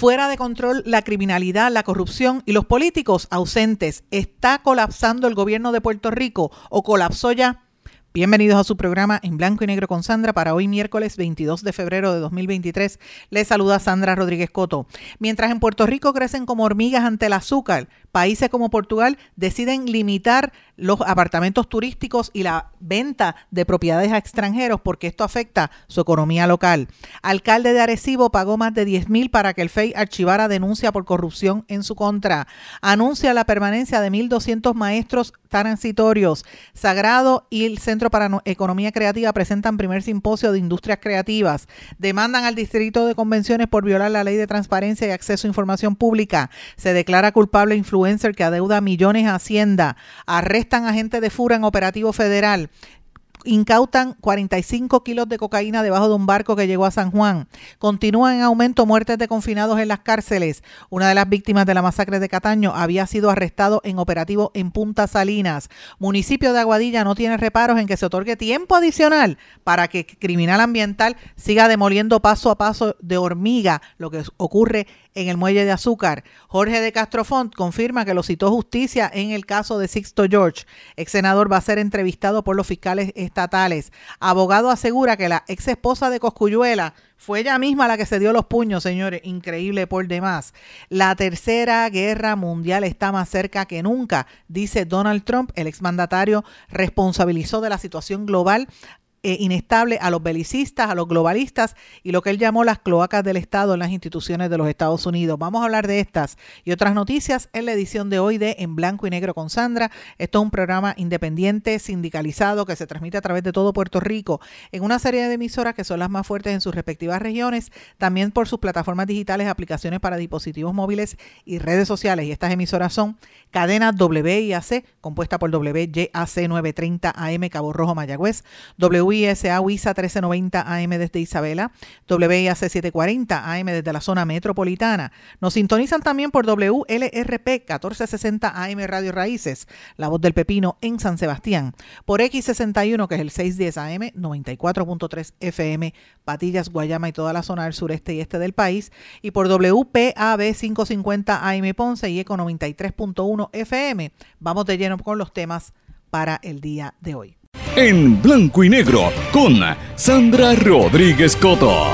Fuera de control la criminalidad, la corrupción y los políticos ausentes. ¿Está colapsando el gobierno de Puerto Rico o colapsó ya? Bienvenidos a su programa en blanco y negro con Sandra para hoy miércoles 22 de febrero de 2023. Les saluda Sandra Rodríguez Coto. Mientras en Puerto Rico crecen como hormigas ante el azúcar, países como Portugal deciden limitar los apartamentos turísticos y la venta de propiedades a extranjeros porque esto afecta su economía local. Alcalde de Arecibo pagó más de 10 mil para que el FEI archivara denuncia por corrupción en su contra. Anuncia la permanencia de 1.200 maestros transitorios. Sagrado y el Centro para Economía Creativa presentan primer simposio de industrias creativas. Demandan al Distrito de Convenciones por violar la ley de transparencia y acceso a información pública. Se declara culpable influencer que adeuda millones a Hacienda. Arresta están agentes de FURA en operativo federal incautan 45 kilos de cocaína debajo de un barco que llegó a San Juan. Continúan en aumento muertes de confinados en las cárceles. Una de las víctimas de la masacre de Cataño había sido arrestado en operativo en Punta Salinas. Municipio de Aguadilla no tiene reparos en que se otorgue tiempo adicional para que criminal ambiental siga demoliendo paso a paso de hormiga lo que ocurre en el muelle de azúcar. Jorge de Castrofont confirma que lo citó justicia en el caso de Sixto George. Ex senador va a ser entrevistado por los fiscales estatales. Abogado asegura que la ex esposa de Coscuyuela fue ella misma la que se dio los puños, señores. Increíble por demás. La tercera guerra mundial está más cerca que nunca, dice Donald Trump. El exmandatario responsabilizó de la situación global eh, inestable a los belicistas, a los globalistas y lo que él llamó las cloacas del Estado en las instituciones de los Estados Unidos. Vamos a hablar de estas y otras noticias en la edición de hoy de En Blanco y Negro con Sandra. Esto es un programa independiente, sindicalizado, que se transmite a través de todo Puerto Rico en una serie de emisoras que son las más fuertes en sus respectivas regiones, también por sus plataformas digitales, aplicaciones para dispositivos móviles y redes sociales. Y estas emisoras son Cadena WIAC, compuesta por WYAC 930 AM Cabo Rojo Mayagüez, WISA WISA 1390 AM desde Isabela, WIAC 740 AM desde la zona metropolitana. Nos sintonizan también por WLRP 1460 AM Radio Raíces, La Voz del Pepino en San Sebastián, por X61 que es el 610 AM 94.3 FM Patillas, Guayama y toda la zona del sureste y este del país, y por WPAB 550 AM Ponce y Eco 93.1 FM. Vamos de lleno con los temas para el día de hoy. En blanco y negro con Sandra Rodríguez Coto.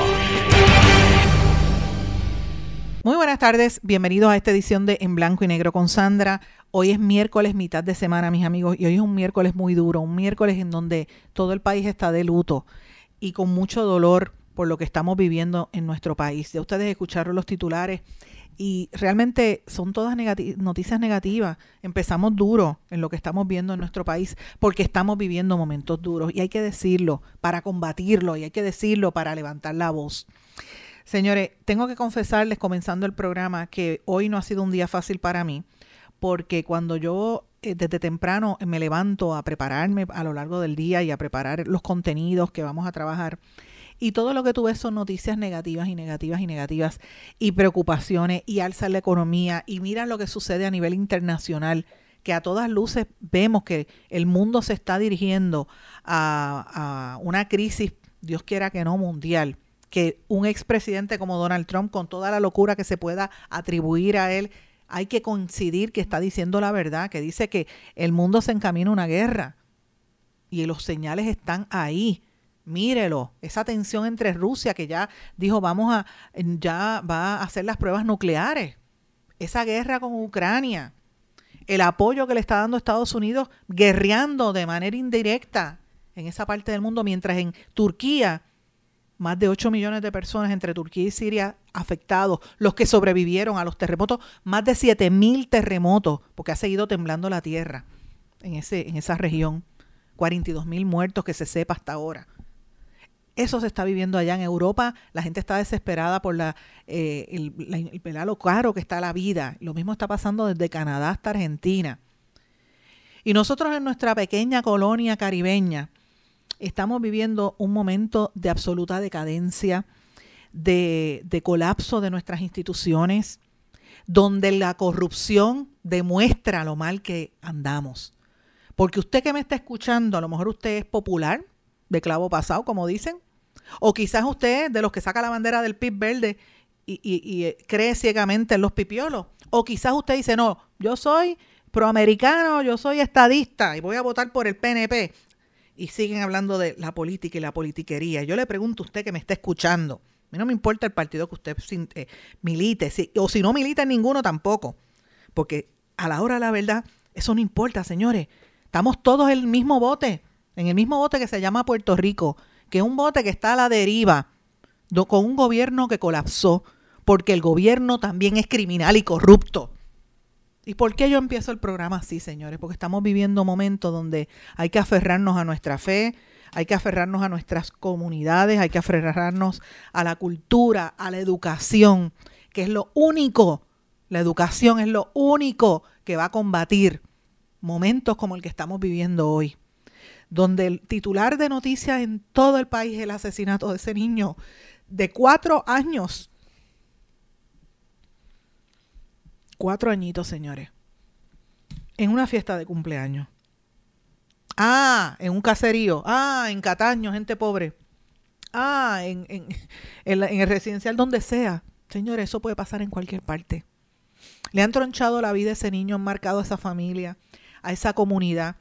Muy buenas tardes, bienvenidos a esta edición de En Blanco y Negro con Sandra. Hoy es miércoles, mitad de semana, mis amigos, y hoy es un miércoles muy duro, un miércoles en donde todo el país está de luto y con mucho dolor por lo que estamos viviendo en nuestro país. Ya ustedes escucharon los titulares y realmente son todas noticias negativas. Empezamos duro en lo que estamos viendo en nuestro país porque estamos viviendo momentos duros y hay que decirlo para combatirlo y hay que decirlo para levantar la voz. Señores, tengo que confesarles comenzando el programa que hoy no ha sido un día fácil para mí porque cuando yo eh, desde temprano me levanto a prepararme a lo largo del día y a preparar los contenidos que vamos a trabajar, y todo lo que tú ves son noticias negativas y negativas y negativas y preocupaciones y alza la economía y mira lo que sucede a nivel internacional que a todas luces vemos que el mundo se está dirigiendo a, una crisis, Dios quiera que no, mundial, que un expresidente como Donald Trump, con toda la locura que se pueda atribuir a él, hay que coincidir que está diciendo la verdad, que dice que el mundo se encamina a una guerra y los señales están ahí mírelo, esa tensión entre Rusia que ya dijo vamos a, ya va a hacer las pruebas nucleares, esa guerra con Ucrania, el apoyo que le está dando Estados Unidos guerreando de manera indirecta en esa parte del mundo, mientras en Turquía más de 8 millones de personas entre Turquía y Siria afectados, los que sobrevivieron a los terremotos, más de 7 mil terremotos, porque ha seguido temblando la tierra en, ese, en esa región, 42 mil muertos que se sepa hasta ahora Eso se está viviendo allá en Europa. La gente está desesperada por la, eh, el, la, lo caro que está la vida. Lo mismo está pasando desde Canadá hasta Argentina. Y nosotros en nuestra pequeña colonia caribeña estamos viviendo un momento de absoluta decadencia, de, de colapso de nuestras instituciones, donde la corrupción demuestra lo mal que andamos. Porque usted que me está escuchando, a lo mejor usted es popular, de clavo pasado, como dicen, o quizás usted de los que saca la bandera del PIB verde y, eh, cree ciegamente en los pipiolos. O quizás usted dice, no, yo soy proamericano, yo soy estadista y voy a votar por el PNP. Y siguen hablando de la política y la politiquería. Yo le pregunto a usted que me está escuchando. A mí no me importa el partido que usted eh, milite, o si no milita en ninguno tampoco. Porque a la hora de la verdad, eso no importa, señores. Estamos todos en el mismo bote, en el mismo bote que se llama Puerto Rico que un bote que está a la deriva, con un gobierno que colapsó, porque el gobierno también es criminal y corrupto. ¿Y por qué yo empiezo el programa así, señores? Porque estamos viviendo momentos donde hay que aferrarnos a nuestra fe, hay que aferrarnos a nuestras comunidades, hay que aferrarnos a la cultura, a la educación, que es lo único, la educación es lo único que va a combatir momentos como el que estamos viviendo hoy donde el titular de noticias en todo el país es el asesinato de ese niño de cuatro años. Cuatro añitos, señores. En una fiesta de cumpleaños. Ah, en un caserío. Ah, en Cataño, gente pobre. Ah, en, en, en, el residencial donde sea. Señores, eso puede pasar en cualquier parte. Le han tronchado la vida a ese niño, han marcado a esa familia, a esa comunidad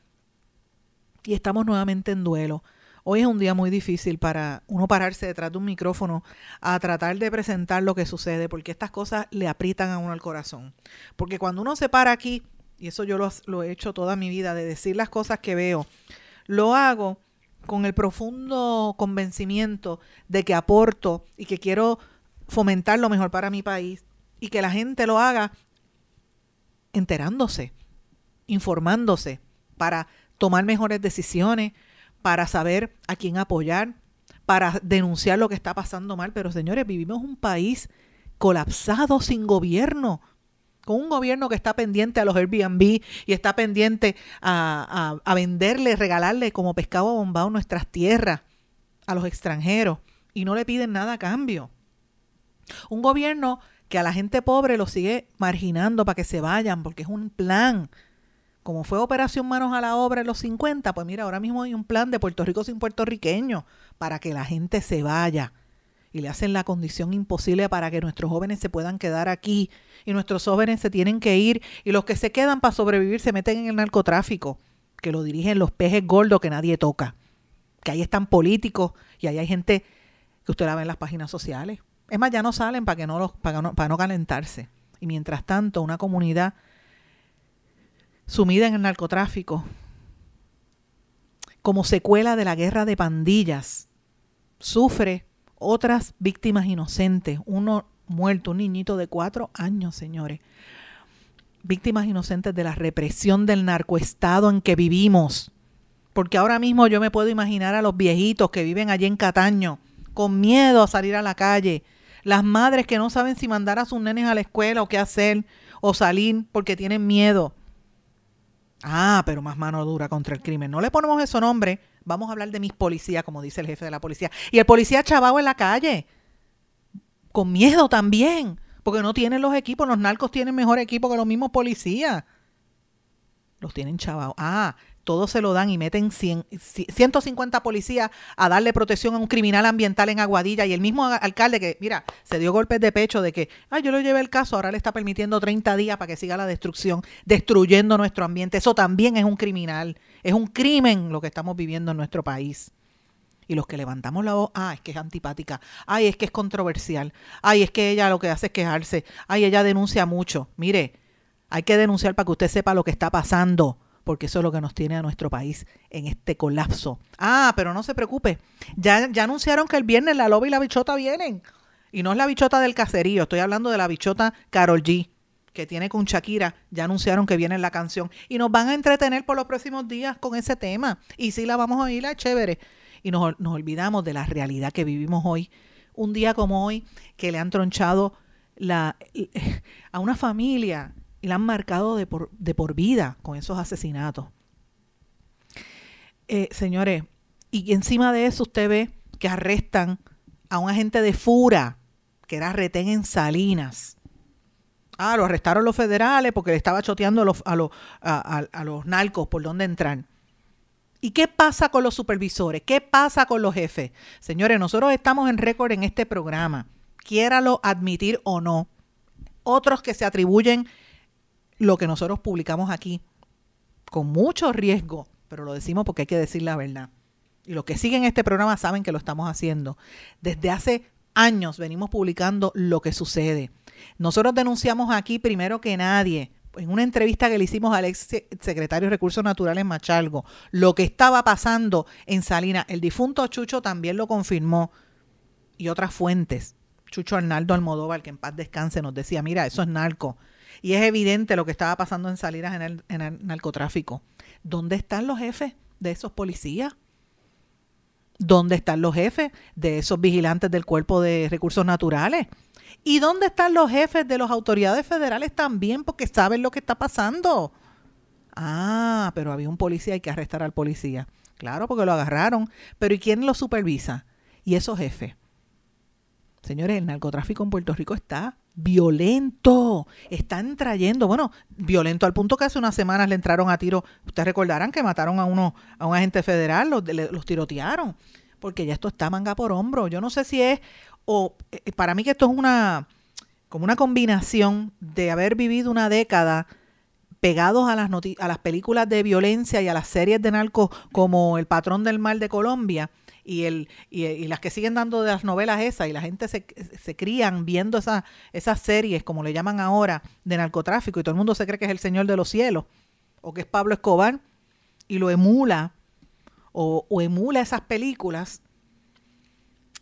y estamos nuevamente en duelo. Hoy es un día muy difícil para uno pararse detrás de un micrófono a tratar de presentar lo que sucede, porque estas cosas le aprietan a uno al corazón. Porque cuando uno se para aquí, y eso yo lo, he hecho toda mi vida, de decir las cosas que veo, lo hago con el profundo convencimiento de que aporto y que quiero fomentar lo mejor para mi país y que la gente lo haga enterándose, informándose, para tomar mejores decisiones, para saber a quién apoyar, para denunciar lo que está pasando mal. Pero señores, vivimos un país colapsado sin gobierno, con un gobierno que está pendiente a los Airbnb y está pendiente a, a, venderle, regalarle como pescado bombado nuestras tierras a los extranjeros y no le piden nada a cambio. Un gobierno que a la gente pobre lo sigue marginando para que se vayan porque es un plan como fue Operación Manos a la Obra en los 50, pues mira, ahora mismo hay un plan de Puerto Rico sin puertorriqueños para que la gente se vaya. Y le hacen la condición imposible para que nuestros jóvenes se puedan quedar aquí. Y nuestros jóvenes se tienen que ir. Y los que se quedan para sobrevivir se meten en el narcotráfico, que lo dirigen los pejes gordos que nadie toca. Que ahí están políticos y ahí hay gente que usted la ve en las páginas sociales. Es más, ya no salen para, que no los, para, no, para no calentarse. Y mientras tanto, una comunidad sumida en el narcotráfico, como secuela de la guerra de pandillas, sufre otras víctimas inocentes, uno muerto, un niñito de cuatro años, señores, víctimas inocentes de la represión del narcoestado en que vivimos. Porque ahora mismo yo me puedo imaginar a los viejitos que viven allí en Cataño, con miedo a salir a la calle, las madres que no saben si mandar a sus nenes a la escuela o qué hacer, o salir porque tienen miedo. Ah, pero más mano dura contra el crimen. No le ponemos ese nombre. Vamos a hablar de mis policías, como dice el jefe de la policía. Y el policía chavao en la calle. Con miedo también. Porque no tienen los equipos. Los narcos tienen mejor equipo que los mismos policías. Los tienen chavao. Ah, todos se lo dan y meten 150 policías a darle protección a un criminal ambiental en Aguadilla y el mismo alcalde que, mira, se dio golpes de pecho de que, ay, yo lo llevé el caso, ahora le está permitiendo 30 días para que siga la destrucción, destruyendo nuestro ambiente. Eso también es un criminal, es un crimen lo que estamos viviendo en nuestro país. Y los que levantamos la voz, ah, es que es antipática, ay, es que es controversial, ay, es que ella lo que hace es quejarse, ay, ella denuncia mucho. Mire, hay que denunciar para que usted sepa lo que está pasando porque eso es lo que nos tiene a nuestro país en este colapso. Ah, pero no se preocupe, ya, anunciaron que el viernes la loba y la bichota vienen. Y no es la bichota del caserío, estoy hablando de la bichota Carol G, que tiene con Shakira. Ya anunciaron que viene la canción. Y nos van a entretener por los próximos días con ese tema. Y sí la vamos a oír, la chévere. y nos, nos olvidamos de la realidad que vivimos hoy. Un día como hoy, que le han tronchado a una familia y la han marcado de por, de por vida con esos asesinatos. Eh, señores, y encima de eso usted ve que arrestan a un agente de Fura, que era retén en Salinas. Ah, lo arrestaron los federales porque le estaba choteando a los, a, los, a, los narcos por dónde entrar. ¿Y qué pasa con los supervisores? ¿Qué pasa con los jefes? Señores, nosotros estamos en récord en este programa, quiéralo admitir o no. Otros que se atribuyen lo que nosotros publicamos aquí, con mucho riesgo, pero lo decimos porque hay que decir la verdad. Y los que siguen este programa saben que lo estamos haciendo. Desde hace años venimos publicando lo que sucede. Nosotros denunciamos aquí primero que nadie, en una entrevista que le hicimos al ex secretario de Recursos Naturales Machalgo, lo que estaba pasando en Salinas. El difunto Chucho también lo confirmó y otras fuentes. Chucho Arnaldo Almodóvar, que en paz descanse, nos decía, mira, eso es narco. Y es evidente lo que estaba pasando en Salinas en el, en el narcotráfico. ¿Dónde están los jefes de esos policías? ¿Dónde están los jefes de esos vigilantes del cuerpo de recursos naturales? ¿Y dónde están los jefes de las autoridades federales también? Porque saben lo que está pasando. Ah, pero había un policía, hay que arrestar al policía. Claro, porque lo agarraron. Pero ¿y quién lo supervisa? Y esos jefes. Señores, el narcotráfico en Puerto Rico está violento. Están trayendo, bueno, violento al punto que hace unas semanas le entraron a tiro. Ustedes recordarán que mataron a uno, a un agente federal, los, los tirotearon, porque ya esto está manga por hombro. Yo no sé si es, o eh, para mí que esto es una, como una combinación de haber vivido una década pegados a las, a las películas de violencia y a las series de narcos como El Patrón del Mal de Colombia y, el, y, las que siguen dando de las novelas esas y la gente se, se crían viendo esa, esas series, como le llaman ahora, de narcotráfico y todo el mundo se cree que es el Señor de los Cielos o que es Pablo Escobar y lo emula o, o emula esas películas.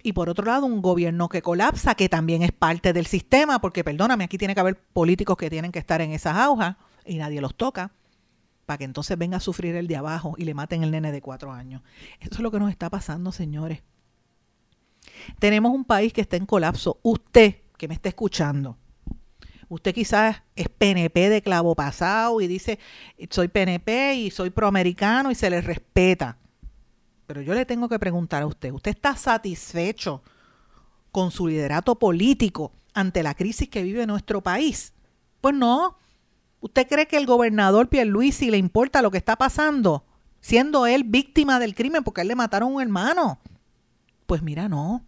Y por otro lado, un gobierno que colapsa, que también es parte del sistema, porque perdóname, aquí tiene que haber políticos que tienen que estar en esas aujas y nadie los toca para que entonces venga a sufrir el de abajo y le maten el nene de cuatro años. Eso es lo que nos está pasando, señores. Tenemos un país que está en colapso. Usted que me está escuchando, usted quizás es PNP de clavo pasado y dice, soy PNP y soy proamericano y se le respeta. Pero yo le tengo que preguntar a usted, ¿usted está satisfecho con su liderato político ante la crisis que vive nuestro país? Pues no, ¿Usted cree que el gobernador Pierluisi le importa lo que está pasando? Siendo él víctima del crimen porque a él le mataron a un hermano. Pues mira, no.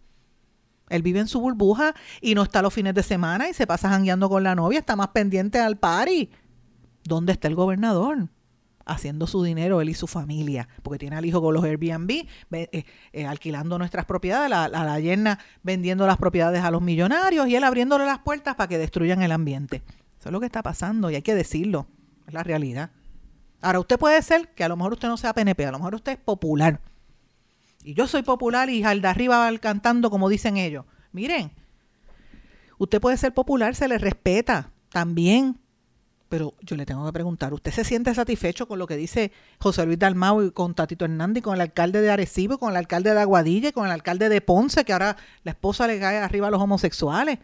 Él vive en su burbuja y no está los fines de semana y se pasa jangueando con la novia, está más pendiente al party. ¿Dónde está el gobernador? Haciendo su dinero él y su familia, porque tiene al hijo con los Airbnb, eh, eh, alquilando nuestras propiedades, la, la, la yerna vendiendo las propiedades a los millonarios y él abriéndole las puertas para que destruyan el ambiente. Es lo que está pasando y hay que decirlo. Es la realidad. Ahora, usted puede ser que a lo mejor usted no sea PNP, a lo mejor usted es popular. Y yo soy popular y al de arriba va cantando como dicen ellos. Miren, usted puede ser popular, se le respeta también. Pero yo le tengo que preguntar, ¿usted se siente satisfecho con lo que dice José Luis Dalmau y con Tatito Hernández y con el alcalde de Arecibo, con el alcalde de Aguadilla y con el alcalde de Ponce, que ahora la esposa le cae arriba a los homosexuales?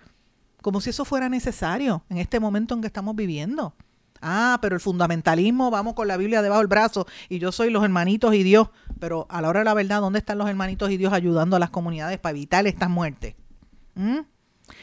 Como si eso fuera necesario en este momento en que estamos viviendo. Ah, pero el fundamentalismo, vamos con la Biblia debajo del brazo y yo soy los hermanitos y Dios. Pero a la hora de la verdad, ¿dónde están los hermanitos y Dios ayudando a las comunidades para evitar estas muertes? ¿Mm?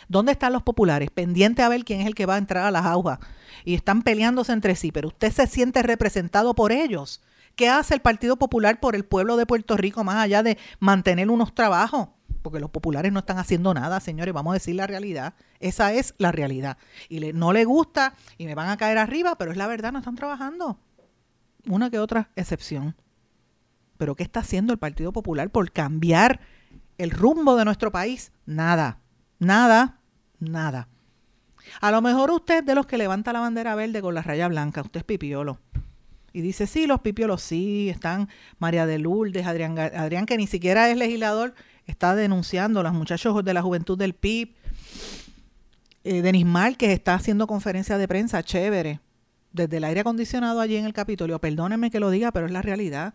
¿Dónde están los populares? Pendiente a ver quién es el que va a entrar a las aguas. Y están peleándose entre sí, pero usted se siente representado por ellos. ¿Qué hace el Partido Popular por el pueblo de Puerto Rico más allá de mantener unos trabajos? Porque los populares no están haciendo nada, señores, vamos a decir la realidad. Esa es la realidad. Y le, no le gusta y me van a caer arriba, pero es la verdad, no están trabajando. Una que otra excepción. Pero ¿qué está haciendo el Partido Popular por cambiar el rumbo de nuestro país? Nada, nada, nada. A lo mejor usted de los que levanta la bandera verde con la raya blanca, usted es pipiolo. Y dice, sí, los pipiolos sí, están María de Lourdes, Adrián, Adrián que ni siquiera es legislador, está denunciando, los muchachos de la juventud del PIB, eh, Denis que está haciendo conferencia de prensa, chévere, desde el aire acondicionado allí en el Capitolio. Perdónenme que lo diga, pero es la realidad.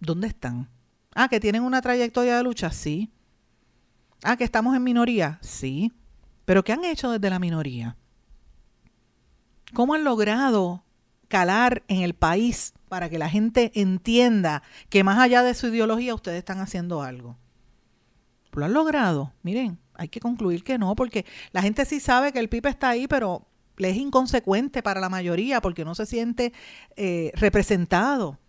¿Dónde están? Ah, que tienen una trayectoria de lucha, sí. Ah, que estamos en minoría, sí. Pero ¿qué han hecho desde la minoría? ¿Cómo han logrado calar en el país para que la gente entienda que más allá de su ideología ustedes están haciendo algo? ¿Lo han logrado? Miren, hay que concluir que no, porque la gente sí sabe que el PIB está ahí, pero le es inconsecuente para la mayoría porque no se siente eh, representado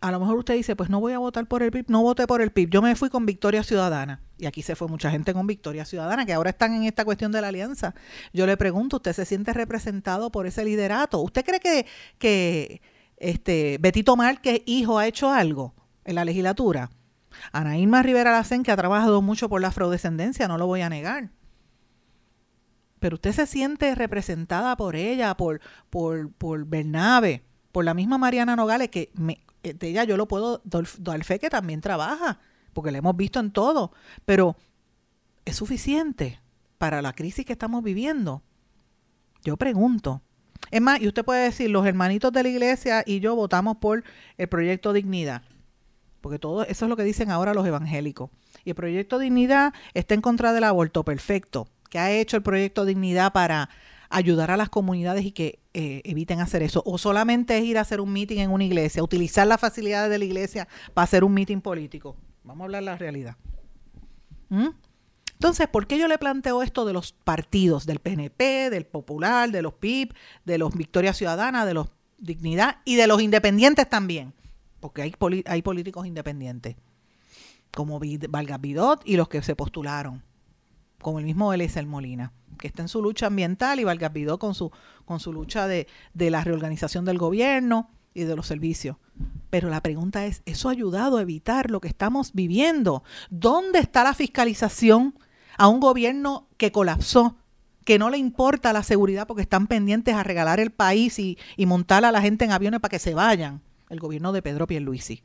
a lo mejor usted dice, pues no voy a votar por el PIB, no voté por el PIB, yo me fui con Victoria Ciudadana. Y aquí se fue mucha gente con Victoria Ciudadana, que ahora están en esta cuestión de la alianza. Yo le pregunto, ¿usted se siente representado por ese liderato? ¿Usted cree que, que este, Betito Márquez, hijo, ha hecho algo en la legislatura? Ana Rivera Lacen, que ha trabajado mucho por la afrodescendencia, no lo voy a negar. Pero usted se siente representada por ella, por, por, por Bernabe, por la misma Mariana Nogales, que me, eh, de ella yo lo puedo dar fe que también trabaja, porque la hemos visto en todo, pero ¿es suficiente para la crisis que estamos viviendo? Yo pregunto. Es más, y usted puede decir, los hermanitos de la iglesia y yo votamos por el proyecto Dignidad, porque todo eso es lo que dicen ahora los evangélicos. Y el proyecto Dignidad está en contra del aborto, perfecto. ¿Qué ha hecho el proyecto Dignidad para ayudar a las comunidades y que eh, eviten hacer eso. O solamente es ir a hacer un meeting en una iglesia, utilizar las facilidades de la iglesia para hacer un meeting político. Vamos a hablar la realidad. ¿Mm? Entonces, ¿por qué yo le planteo esto de los partidos, del PNP, del Popular, de los PIB, de los Victoria Ciudadana, de los Dignidad y de los independientes también? Porque hay, hay políticos independientes, como Valga Bidot y los que se postularon, como el mismo Eliezer Molina que está en su lucha ambiental y Vargas con su, con su lucha de, de la reorganización del gobierno y de los servicios. Pero la pregunta es, ¿eso ha ayudado a evitar lo que estamos viviendo? ¿Dónde está la fiscalización a un gobierno que colapsó, que no le importa la seguridad porque están pendientes a regalar el país y, y montar a la gente en aviones para que se vayan? El gobierno de Pedro Pierluisi,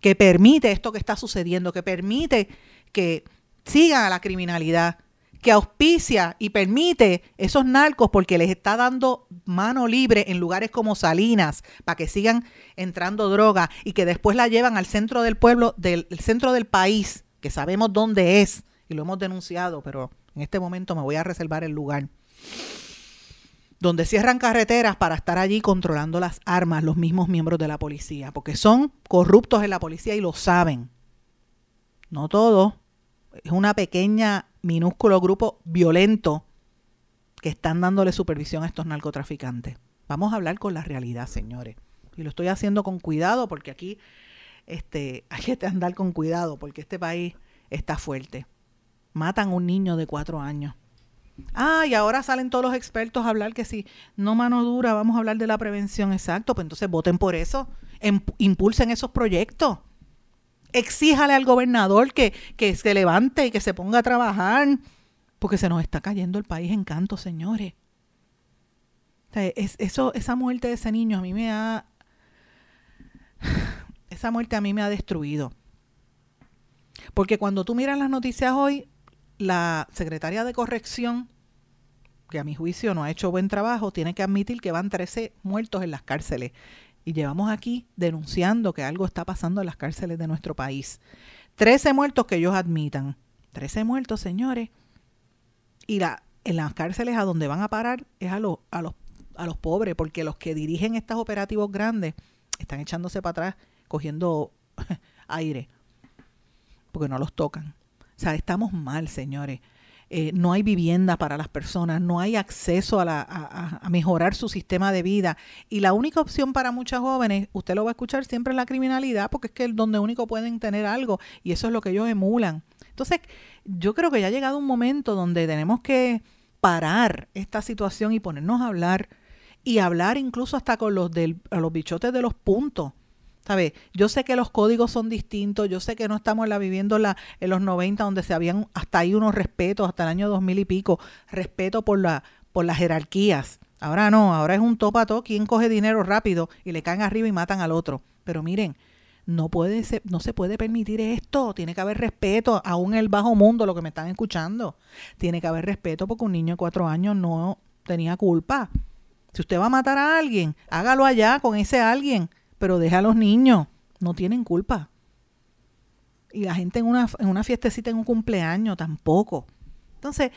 que permite esto que está sucediendo, que permite que sigan a la criminalidad, que auspicia y permite esos narcos porque les está dando mano libre en lugares como Salinas para que sigan entrando droga y que después la llevan al centro del pueblo, del centro del país, que sabemos dónde es y lo hemos denunciado, pero en este momento me voy a reservar el lugar. Donde cierran carreteras para estar allí controlando las armas los mismos miembros de la policía, porque son corruptos en la policía y lo saben. No todos, es una pequeña minúsculo grupo violento que están dándole supervisión a estos narcotraficantes. Vamos a hablar con la realidad, señores. Y lo estoy haciendo con cuidado porque aquí este, hay que andar con cuidado porque este país está fuerte. Matan a un niño de cuatro años. Ah, y ahora salen todos los expertos a hablar que si no mano dura, vamos a hablar de la prevención, exacto. Pues entonces voten por eso, impulsen esos proyectos exíjale al gobernador que, se levante y que se ponga a trabajar, porque se nos está cayendo el país en canto, señores. eso, esa muerte de ese niño a mí me ha... Esa muerte a mí me ha destruido. Porque cuando tú miras las noticias hoy, la secretaria de corrección, que a mi juicio no ha hecho buen trabajo, tiene que admitir que van 13 muertos en las cárceles. Y llevamos aquí denunciando que algo está pasando en las cárceles de nuestro país. Trece muertos que ellos admitan. Trece muertos, señores. Y la, en las cárceles a donde van a parar es a, los a, los, a los pobres, porque los que dirigen estos operativos grandes están echándose para atrás, cogiendo aire, porque no los tocan. O sea, estamos mal, señores. Eh, no hay vivienda para las personas, no hay acceso a, la, a, mejorar su sistema de vida. Y la única opción para muchas jóvenes, usted lo va a escuchar siempre, es la criminalidad, porque es que donde único pueden tener algo y eso es lo que ellos emulan. Entonces, yo creo que ya ha llegado un momento donde tenemos que parar esta situación y ponernos a hablar y hablar incluso hasta con los, del, los bichotes de los puntos yo sé que los códigos son distintos, yo sé que no estamos la viviendo la, en los 90 donde se habían hasta ahí unos respetos, hasta el año 2000 y pico, respeto por, la, por las jerarquías. Ahora no, ahora es un topa a quien coge dinero rápido y le caen arriba y matan al otro. Pero miren, no puede ser, no se puede permitir esto, tiene que haber respeto, aún el bajo mundo, lo que me están escuchando. Tiene que haber respeto porque un niño de cuatro años no tenía culpa. Si usted va a matar a alguien, hágalo allá con ese alguien pero deja a los niños, no tienen culpa. Y la gente en una, en una fiestecita en un cumpleaños tampoco. Entonces,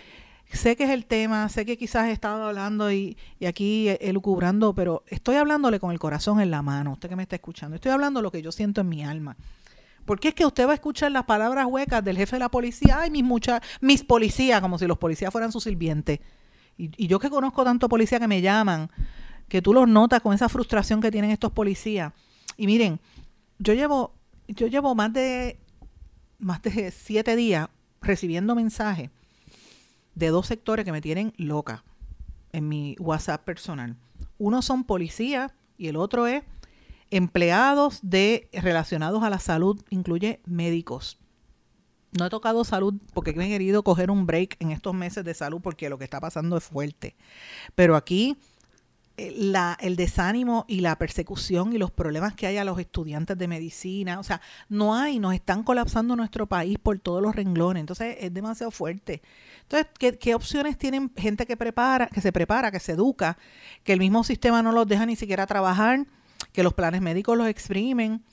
sé que es el tema, sé que quizás he estado hablando y, y aquí elucubrando, pero estoy hablándole con el corazón en la mano, usted que me está escuchando. Estoy hablando lo que yo siento en mi alma. Porque es que usted va a escuchar las palabras huecas del jefe de la policía, ay, mis muchas, mis policías, como si los policías fueran sus sirvientes. Y, y, yo que conozco tanto policía que me llaman, que tú los notas con esa frustración que tienen estos policías. Y miren, yo llevo, yo llevo más de más de siete días recibiendo mensajes de dos sectores que me tienen loca en mi WhatsApp personal. Uno son policías y el otro es empleados de relacionados a la salud, incluye médicos. No he tocado salud porque he querido coger un break en estos meses de salud porque lo que está pasando es fuerte. Pero aquí la, el desánimo y la persecución y los problemas que hay a los estudiantes de medicina. O sea, no hay, nos están colapsando nuestro país por todos los renglones. Entonces es demasiado fuerte. Entonces, ¿qué, ¿qué, opciones tienen gente que prepara, que se prepara, que se educa, que el mismo sistema no los deja ni siquiera trabajar, que los planes médicos los exprimen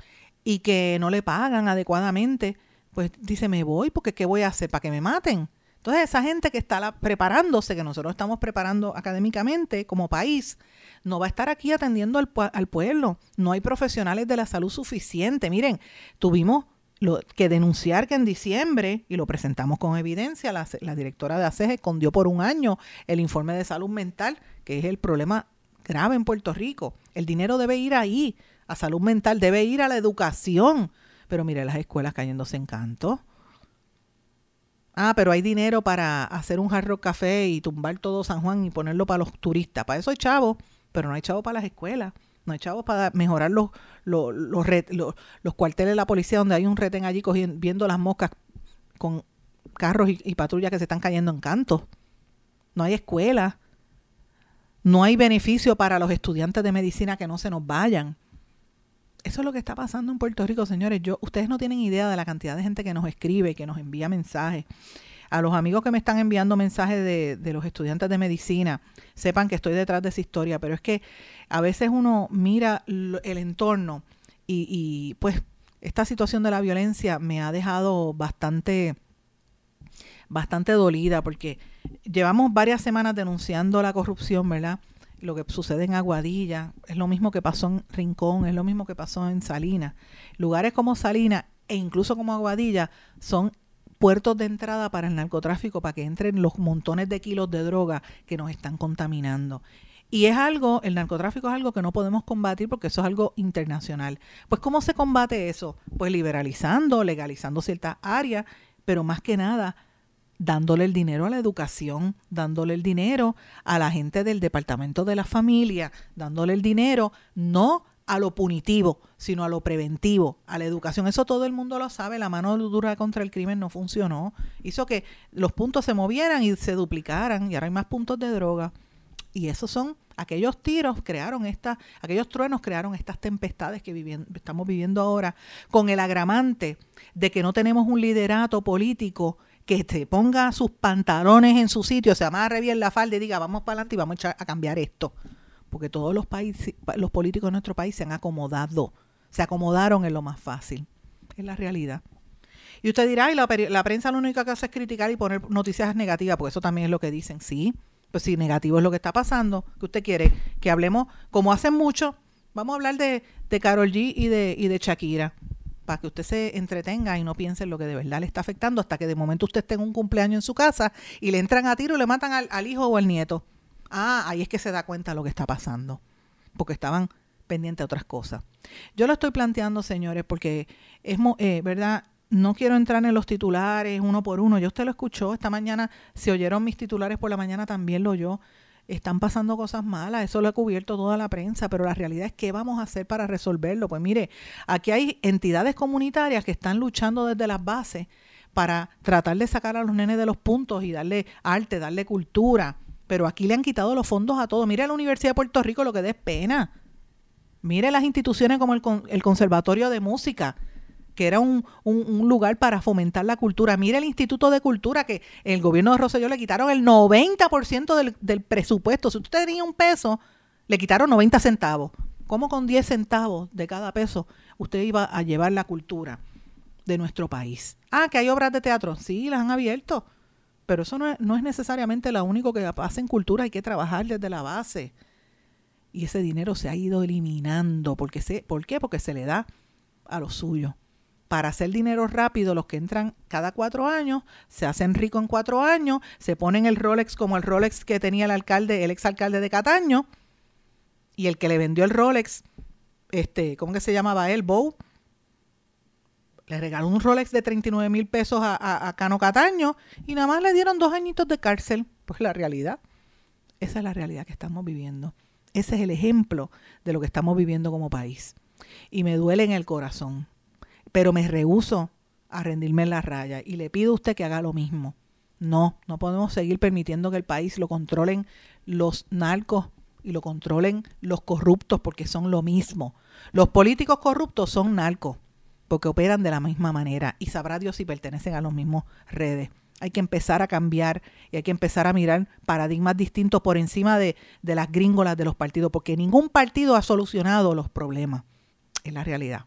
y que no le pagan adecuadamente? Pues dice, me voy porque ¿qué voy a hacer? ¿Para que me maten? Entonces, esa gente que está preparándose, que nosotros estamos preparando académicamente como país, no va a estar aquí atendiendo al, pueblo. No hay profesionales de la salud suficiente. Miren, tuvimos lo, que denunciar que en diciembre, y lo presentamos con evidencia, la, directora de ACEG escondió por un año el informe de salud mental, que es el problema grave en Puerto Rico. El dinero debe ir ahí, a salud mental, debe ir a la educación. Pero mire, las escuelas cayéndose en canto Ah, pero hay dinero para hacer un jarro café y tumbar todo San Juan y ponerlo para los turistas. Para eso hay chavos, pero no hay chavos para las escuelas. No hay chavos para mejorar los, los, los, cuarteles de la policía donde hay un reten allí cogiendo, viendo las moscas con carros y, y patrullas que se están cayendo en canto. No hay escuela. No hay beneficio para los estudiantes de medicina que no se nos vayan. Eso es lo que está pasando en Puerto Rico, señores. Yo, ustedes no tienen idea de la cantidad de gente que nos escribe, que nos envía mensajes. A los amigos que me están enviando mensajes de, de los estudiantes de medicina, sepan que estoy detrás de esa historia, pero es que a veces uno mira el entorno y, y pues esta situación de la violencia me ha dejado bastante bastante dolida porque llevamos varias semanas denunciando la corrupción, ¿verdad? Lo que sucede en Aguadilla, es lo mismo que pasó en Rincón, es lo mismo que pasó en Salinas. Lugares como Salinas e incluso como Aguadilla son puertos de entrada para el narcotráfico, para que entren los montones de kilos de droga que nos están contaminando. Y es algo, el narcotráfico es algo que no podemos combatir porque eso es algo internacional. Pues ¿cómo se combate eso? Pues liberalizando, legalizando ciertas áreas, pero más que nada dándole el dinero a la educación, dándole el dinero a la gente del departamento de la familia, dándole el dinero no a lo punitivo, sino a lo preventivo, a la educación. Eso todo el mundo lo sabe, la mano dura contra el crimen no funcionó, hizo que los puntos se movieran y se duplicaran y ahora hay más puntos de droga. Y esos son aquellos tiros crearon estas, aquellos truenos crearon estas tempestades que estamos viviendo ahora con el agramante de que no tenemos un liderato político que se ponga sus pantalones en su sitio, se amarre bien la falda y diga, vamos para adelante y vamos a, cambiar esto. Porque todos los países, los políticos de nuestro país se han acomodado, se acomodaron en lo más fácil. Es la realidad. Y usted dirá, y la, la prensa lo único que hace es criticar y poner noticias negativas, porque eso también es lo que dicen. Sí, pues si negativo es lo que está pasando, que usted quiere que hablemos, como hacen mucho, vamos a hablar de, de Carol G y de, y de Shakira para que usted se entretenga y no piense en lo que de verdad le está afectando hasta que de momento usted esté en un cumpleaños en su casa y le entran a tiro y le matan al, hijo o al nieto. Ah, ahí es que se da cuenta lo que está pasando, porque estaban pendientes de otras cosas. Yo lo estoy planteando, señores, porque es, eh, ¿verdad? No quiero entrar en los titulares uno por uno. Yo usted lo escuchó esta mañana, si oyeron mis titulares por la mañana también lo oyó están pasando cosas malas, eso lo ha cubierto toda la prensa, pero la realidad es qué vamos a hacer para resolverlo. Pues mire, aquí hay entidades comunitarias que están luchando desde las bases para tratar de sacar a los nenes de los puntos y darle arte, darle cultura, pero aquí le han quitado los fondos a todo. Mire la Universidad de Puerto Rico lo que da pena. Mire las instituciones como el, el Conservatorio de Música, que era un, lugar para fomentar la cultura. Mire el Instituto de Cultura, que el gobierno de Rosselló le quitaron el 90% del, del presupuesto. Si usted tenía un peso, le quitaron 90 centavos ¿Cómo con 10 centavos de cada peso usted iba a llevar la cultura de nuestro país? Ah, que hay obras de teatro. Sí, las han abierto. Pero eso no es, no es necesariamente lo único que pasa en cultura. Hay que trabajar desde la base. Y ese dinero se ha ido eliminando. Porque se, ¿Por qué? Porque se le da a lo suyo. Para hacer dinero rápido, los que entran cada cuatro años, se hacen ricos en cuatro años, se ponen el Rolex como el Rolex que tenía el alcalde, el exalcalde de Cataño, y el que le vendió el Rolex, este, ¿cómo que se llamaba él? Bow. Le regaló un Rolex de 39 mil pesos a, Cano Cataño y nada más le dieron dos añitos de cárcel. Pues la realidad, esa es la realidad que estamos viviendo. Ese es el ejemplo de lo que estamos viviendo como país. Y me duele en el corazón. Pero me rehuso a rendirme en la raya y le pido a usted que haga lo mismo. No, no podemos seguir permitiendo que el país lo controlen los narcos y lo controlen los corruptos porque son lo mismo. Los políticos corruptos son narcos porque operan de la misma manera y sabrá Dios si pertenecen a los mismos redes. Hay que empezar a cambiar y hay que empezar a mirar paradigmas distintos por encima de, de las gringolas de los partidos, porque ningún partido ha solucionado los problemas. Es la realidad.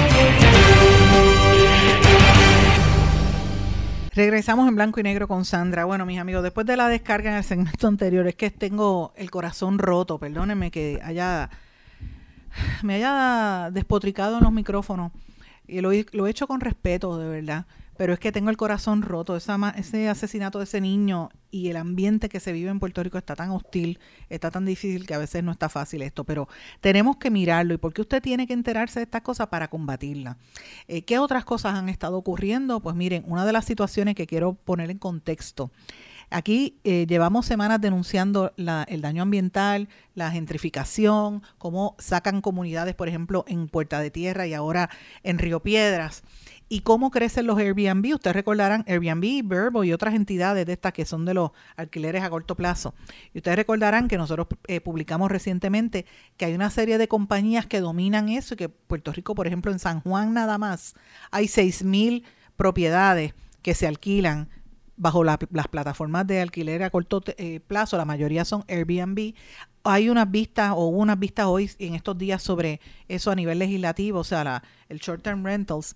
Regresamos en blanco y negro con Sandra. Bueno, mis amigos, después de la descarga en el segmento anterior, es que tengo el corazón roto. Perdónenme que haya me haya despotricado en los micrófonos. Y lo, lo he hecho con respeto, de verdad pero es que tengo el corazón roto. ese asesinato de ese niño y el ambiente que se vive en Puerto Rico está tan hostil, está tan difícil que a veces no está fácil esto, pero tenemos que mirarlo. ¿Y por qué usted tiene que enterarse de estas cosas para combatirla? Eh, ¿Qué otras cosas han estado ocurriendo? Pues miren, una de las situaciones que quiero poner en contexto. Aquí eh, llevamos semanas denunciando el daño ambiental, la gentrificación, cómo sacan comunidades, por ejemplo, en Puerta de Tierra y ahora en Río Piedras y cómo crecen los Airbnb. Ustedes recordarán Airbnb, Verbo y otras entidades de estas que son de los alquileres a corto plazo. Y ustedes recordarán que nosotros eh, publicamos recientemente que hay una serie de compañías que dominan eso y que Puerto Rico, por ejemplo, en San Juan nada más, hay 6.000 propiedades que se alquilan bajo las plataformas de alquiler a corto eh, plazo, la mayoría son Airbnb. Hay unas vistas o unas vistas hoy en estos días sobre eso a nivel legislativo, o sea, la, el short term rentals.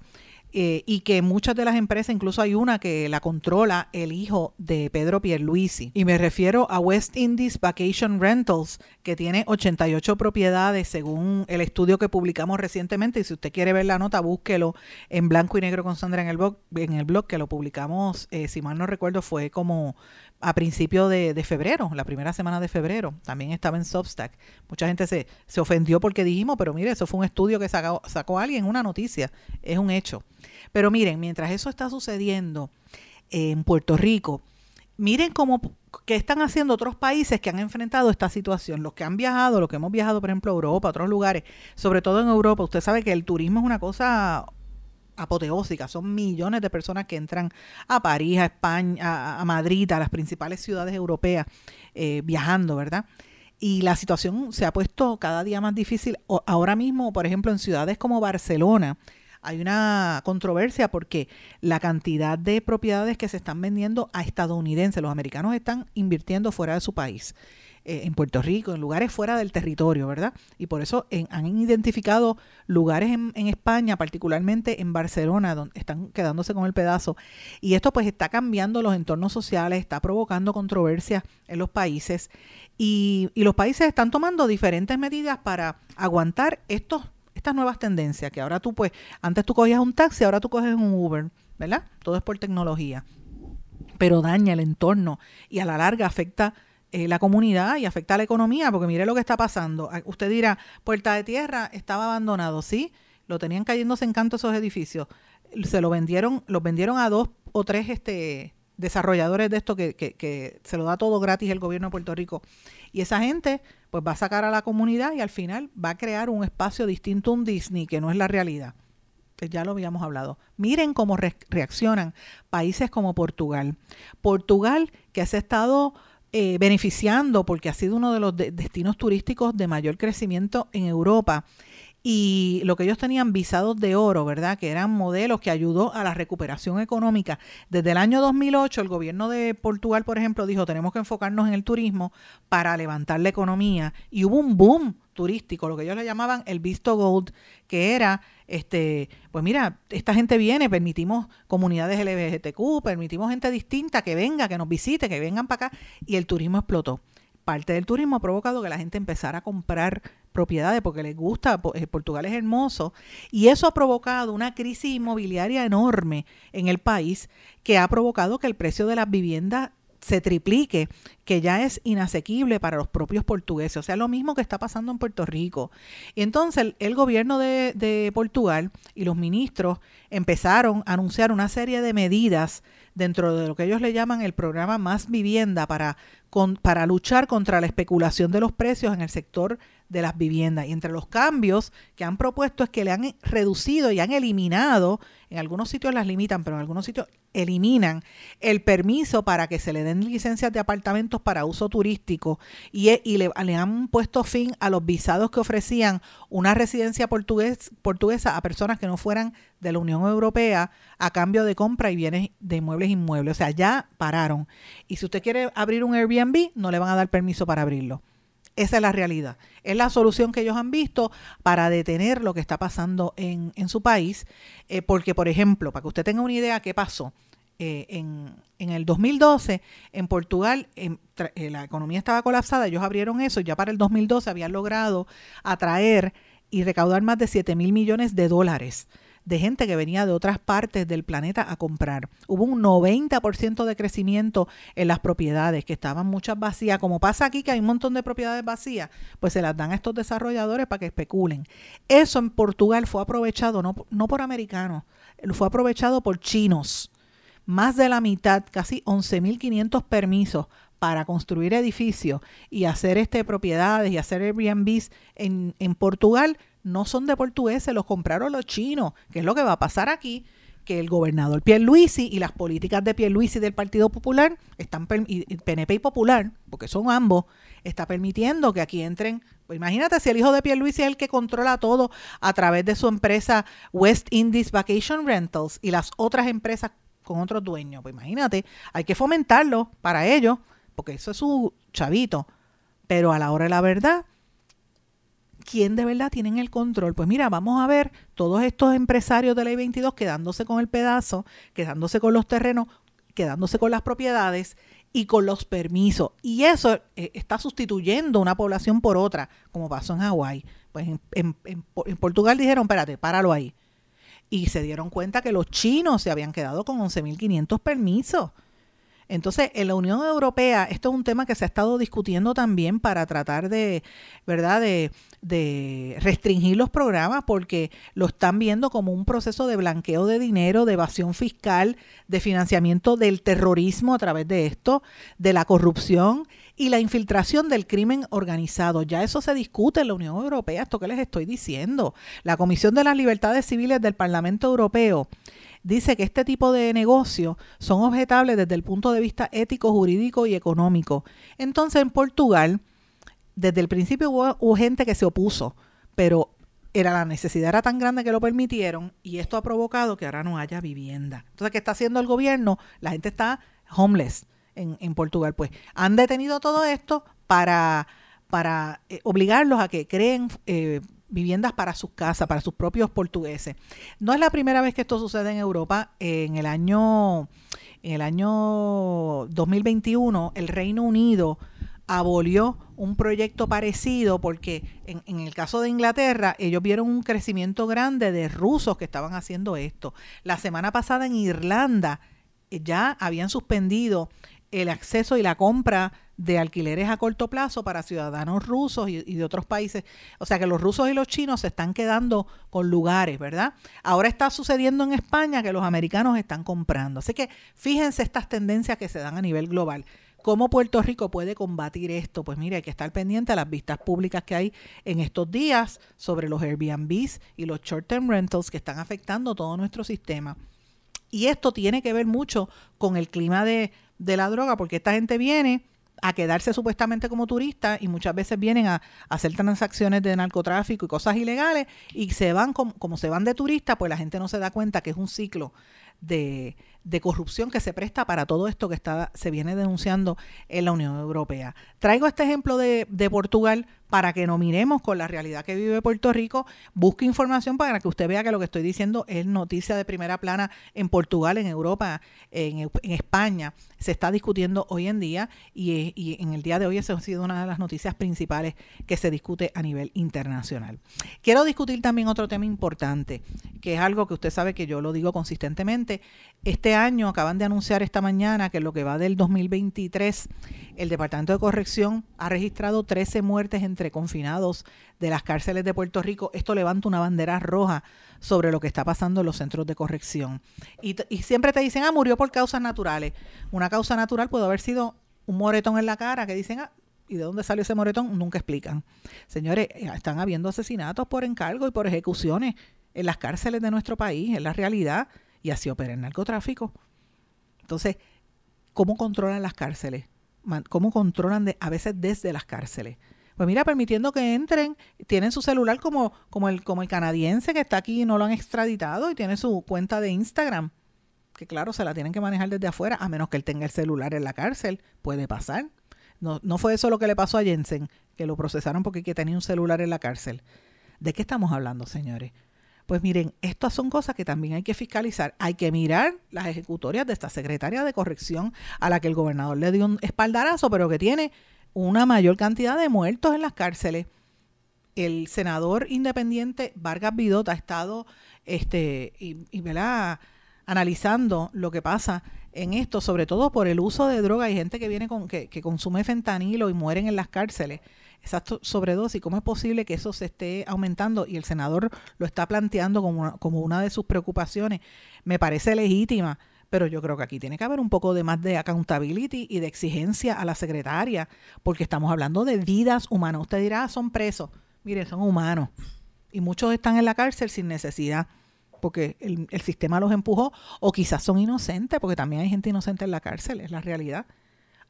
Eh, y que muchas de las empresas, incluso hay una que la controla el hijo de Pedro Pierluisi. Y me refiero a West Indies Vacation Rentals, que tiene 88 propiedades según el estudio que publicamos recientemente. Y si usted quiere ver la nota, búsquelo en blanco y negro con Sandra en el blog, en el blog que lo publicamos, eh, si mal no recuerdo, fue como a principio de, febrero, la primera semana de febrero. También estaba en Substack. Mucha gente se, se ofendió porque dijimos, pero mire, eso fue un estudio que sacó, sacó alguien, una noticia, es un hecho. Pero miren, mientras eso está sucediendo en Puerto Rico, miren cómo qué están haciendo otros países que han enfrentado esta situación. Los que han viajado, los que hemos viajado, por ejemplo, a Europa, a otros lugares, sobre todo en Europa, usted sabe que el turismo es una cosa apoteósica, son millones de personas que entran a París, a España, a, Madrid, a las principales ciudades europeas, eh, viajando, ¿verdad? Y la situación se ha puesto cada día más difícil. Ahora mismo, por ejemplo, en ciudades como Barcelona, hay una controversia porque la cantidad de propiedades que se están vendiendo a estadounidenses, los americanos están invirtiendo fuera de su país. Eh, en Puerto Rico, en lugares fuera del territorio, ¿verdad? Y por eso han identificado lugares en, en, España, particularmente en Barcelona, donde están quedándose con el pedazo. Y esto pues está cambiando los entornos sociales, está provocando controversias en los países. Y, y los países están tomando diferentes medidas para aguantar estos estas nuevas tendencias, que ahora tú pues, antes tú cogías un taxi, ahora tú coges un Uber, ¿verdad? Todo es por tecnología. Pero daña el entorno y a la larga afecta eh, la comunidad y afecta a la economía, porque mire lo que está pasando. Ah, usted dirá, Puerta de Tierra estaba abandonado, ¿sí? Lo tenían cayéndose en canto esos edificios. Se lo vendieron, los vendieron a dos o tres este, desarrolladores de esto que, que, se lo da todo gratis el gobierno de Puerto Rico. Y esa gente pues va a sacar a la comunidad y al final va a crear un espacio distinto a un Disney, que no es la realidad. Pues ya lo habíamos hablado. Miren cómo reaccionan países como Portugal. Portugal, que se ha estado eh, beneficiando porque ha sido uno de los destinos turísticos de mayor crecimiento en Europa y lo que ellos tenían visados de oro, ¿verdad? Que eran modelos que ayudó a la recuperación económica. Desde el año 2008 el gobierno de Portugal, por ejemplo, dijo, tenemos que enfocarnos en el turismo para levantar la economía y hubo un boom turístico, lo que ellos le llamaban el visto gold, que era este, pues mira, esta gente viene, permitimos comunidades LGBTQ, permitimos gente distinta que venga, que nos visite, que vengan para acá y el turismo explotó. Parte del turismo ha provocado que la gente empezara a comprar propiedades porque les gusta, eh, Portugal es hermoso, y eso ha provocado una crisis inmobiliaria enorme en el país que ha provocado que el precio de las viviendas se triplique, que ya es inasequible para los propios portugueses. O sea, lo mismo que está pasando en Puerto Rico. Y entonces el, gobierno de, de, Portugal y los ministros empezaron a anunciar una serie de medidas dentro de lo que ellos le llaman el programa Más Vivienda para, con, para luchar contra la especulación de los precios en el sector de las viviendas. Y entre los cambios que han propuesto es que le han reducido y han eliminado, en algunos sitios las limitan, pero en algunos sitios eliminan el permiso para que se le den licencias de apartamentos para uso turístico y, y le, han puesto fin a los visados que ofrecían una residencia portuguesa a personas que no fueran de la Unión Europea a cambio de compra y bienes de inmuebles inmuebles. O sea, ya pararon. Y si usted quiere abrir un Airbnb, no le van a dar permiso para abrirlo. Esa es la realidad. Es la solución que ellos han visto para detener lo que está pasando en, su país. Eh, porque, por ejemplo, para que usted tenga una idea qué pasó, eh, en, en, el 2012 en Portugal eh, la economía estaba colapsada, ellos abrieron eso y ya para el 2012 habían logrado atraer y recaudar más de 7 mil millones de dólares de gente que venía de otras partes del planeta a comprar. Hubo un 90% de crecimiento en las propiedades, que estaban muchas vacías. Como pasa aquí, que hay un montón de propiedades vacías, pues se las dan a estos desarrolladores para que especulen. Eso en Portugal fue aprovechado no, no por americanos, fue aprovechado por chinos. Más de la mitad, casi 11.500 permisos para construir edificios y hacer este propiedades y hacer Airbnbs en, en Portugal no son de portugueses, los compraron los chinos, que es lo que va a pasar aquí que el gobernador Pierluisi y las políticas de Pierluisi del Partido Popular están y PNP y Popular, porque son ambos, está permitiendo que aquí entren, pues imagínate si el hijo de Pierluisi es el que controla todo a través de su empresa West Indies Vacation Rentals y las otras empresas con otros dueños, pues imagínate, hay que fomentarlo para ellos, porque eso es su chavito, pero a la hora de la verdad quién de verdad tienen el control. Pues mira, vamos a ver todos estos empresarios de Ley 22 quedándose con el pedazo, quedándose con los terrenos, quedándose con las propiedades y con los permisos. Y eso eh, está sustituyendo una población por otra, como pasó en Hawái. Pues en, en Portugal dijeron, espérate, páralo ahí. Y se dieron cuenta que los chinos se habían quedado con 11.500 permisos. Entonces, en la Unión Europea, esto es un tema que se ha estado discutiendo también para tratar de, ¿verdad?, de, de, restringir los programas porque lo están viendo como un proceso de blanqueo de dinero, de evasión fiscal, de financiamiento del terrorismo a través de esto, de la corrupción y la infiltración del crimen organizado. Ya eso se discute en la Unión Europea, esto que les estoy diciendo. La Comisión de las Libertades Civiles del Parlamento Europeo dice que este tipo de negocios son objetables desde el punto de vista ético, jurídico y económico. Entonces en Portugal, desde el principio hubo, gente que se opuso, pero era la necesidad era tan grande que lo permitieron y esto ha provocado que ahora no haya vivienda. Entonces, ¿qué está haciendo el gobierno? La gente está homeless en, en Portugal. Pues han detenido todo esto para, para eh, obligarlos a que creen eh, viviendas para sus casas, para sus propios portugueses. No es la primera vez que esto sucede en Europa. En el año, en el año 2021, el Reino Unido abolió un proyecto parecido porque en, en, el caso de Inglaterra ellos vieron un crecimiento grande de rusos que estaban haciendo esto. La semana pasada en Irlanda eh, ya habían suspendido el acceso y la compra de alquileres a corto plazo para ciudadanos rusos y, de otros países. O sea que los rusos y los chinos se están quedando con lugares, ¿verdad? Ahora está sucediendo en España que los americanos están comprando. Así que fíjense estas tendencias que se dan a nivel global. ¿Cómo Puerto Rico puede combatir esto? Pues mire, hay que estar pendiente a las vistas públicas que hay en estos días sobre los Airbnbs y los short-term rentals que están afectando todo nuestro sistema. Y esto tiene que ver mucho con el clima de, la droga, porque esta gente viene a quedarse supuestamente como turista y muchas veces vienen a, hacer transacciones de narcotráfico y cosas ilegales y se van como, como, se van de turista, pues la gente no se da cuenta que es un ciclo de, corrupción que se presta para todo esto que está, se viene denunciando en la Unión Europea. Traigo este ejemplo de, de Portugal para que nos miremos con la realidad que vive Puerto Rico. Busque información para que usted vea que lo que estoy diciendo es noticia de primera plana en Portugal, en Europa, en, España. Se está discutiendo hoy en día y, y, en el día de hoy esa ha sido una de las noticias principales que se discute a nivel internacional. Quiero discutir también otro tema importante, que es algo que usted sabe que yo lo digo consistentemente. Este año acaban de anunciar esta mañana que lo que va del 2023, el Departamento de Corrección ha registrado 13 muertes entre confinados de las cárceles de Puerto Rico. Esto levanta una bandera roja sobre lo que está pasando en los centros de corrección. Y, siempre te dicen, ah, murió por causas naturales. Una causa natural puede haber sido un moretón en la cara que dicen, ah, ¿Y de dónde salió ese moretón? Nunca explican. Señores, eh, están habiendo asesinatos por encargo y por ejecuciones en las cárceles de nuestro país, es la realidad, y así opera el narcotráfico. Entonces, ¿cómo controlan las cárceles? ¿Cómo controlan a veces desde las cárceles? Pues mira, permitiendo que entren, tienen su celular como, como, el, como el canadiense que está aquí y no lo han extraditado y tiene su cuenta de Instagram, que claro, se la tienen que manejar desde afuera, a menos que él tenga el celular en la cárcel, puede pasar. No, no fue eso lo que le pasó a Jensen, que lo procesaron porque tenía un celular en la cárcel. ¿De qué estamos hablando, señores? Pues miren, estas son cosas que también hay que fiscalizar. Hay que mirar las ejecutorias de esta secretaria de corrección a la que el gobernador le dio un espaldarazo, pero que tiene una mayor cantidad de muertos en las cárceles. El senador independiente Vargas Vidot ha estado este, y, y analizando lo que pasa en esto, sobre todo por el uso de droga. Hay gente que viene con que, que consume fentanilo y mueren en las cárceles. Esa sobredosis, ¿cómo es posible que eso se esté aumentando? Y el senador lo está planteando como como una de sus preocupaciones. Me parece legítima pero yo creo que aquí tiene que haber un poco de más de accountability y de exigencia a la secretaria, porque estamos hablando de vidas humanas. Usted dirá, ah, son presos. Mire, son humanos. Y muchos están en la cárcel sin necesidad, porque el, el sistema los empujó, o quizás son inocentes, porque también hay gente inocente en la cárcel, es la realidad.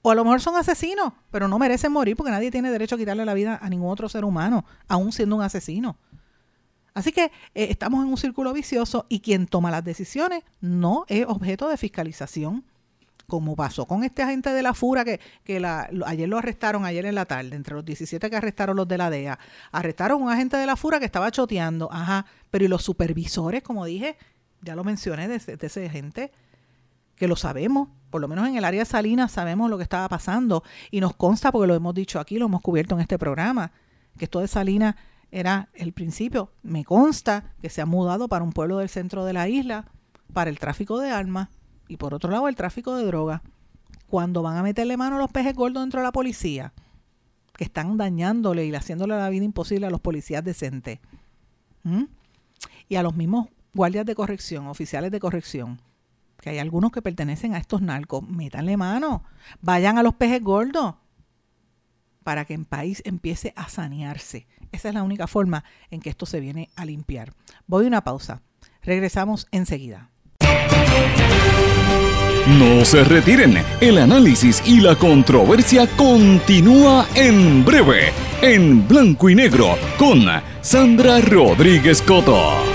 O a lo mejor son asesinos, pero no merecen morir porque nadie tiene derecho a quitarle la vida a ningún otro ser humano, aún siendo un asesino. Así que eh, estamos en un círculo vicioso y quien toma las decisiones no es objeto de fiscalización, como pasó con este agente de la FURA que, que ayer lo arrestaron, ayer en la tarde, entre los 17 que arrestaron los de la DEA, arrestaron un agente de la FURA que estaba choteando, ajá, pero y los supervisores, como dije, ya lo mencioné de, de ese agente, que lo sabemos, por lo menos en el área de Salinas sabemos lo que estaba pasando y nos consta porque lo hemos dicho aquí, lo hemos cubierto en este programa, que esto de Salinas era el principio. Me consta que se ha mudado para un pueblo del centro de la isla para el tráfico de armas y por otro lado el tráfico de drogas. Cuando van a meterle mano a los pejes gordos dentro de la policía, que están dañándole y haciéndole la vida imposible a los policías decentes. Y a los mismos guardias de corrección, oficiales de corrección, que hay algunos que pertenecen a estos narcos, métanle mano, vayan a los pejes gordos para que el país empiece a sanearse. Esa es la única forma en que esto se viene a limpiar. Voy a una pausa. Regresamos enseguida. No se retiren, el análisis y la controversia continúa en breve, en blanco y negro, con Sandra Rodríguez Coto.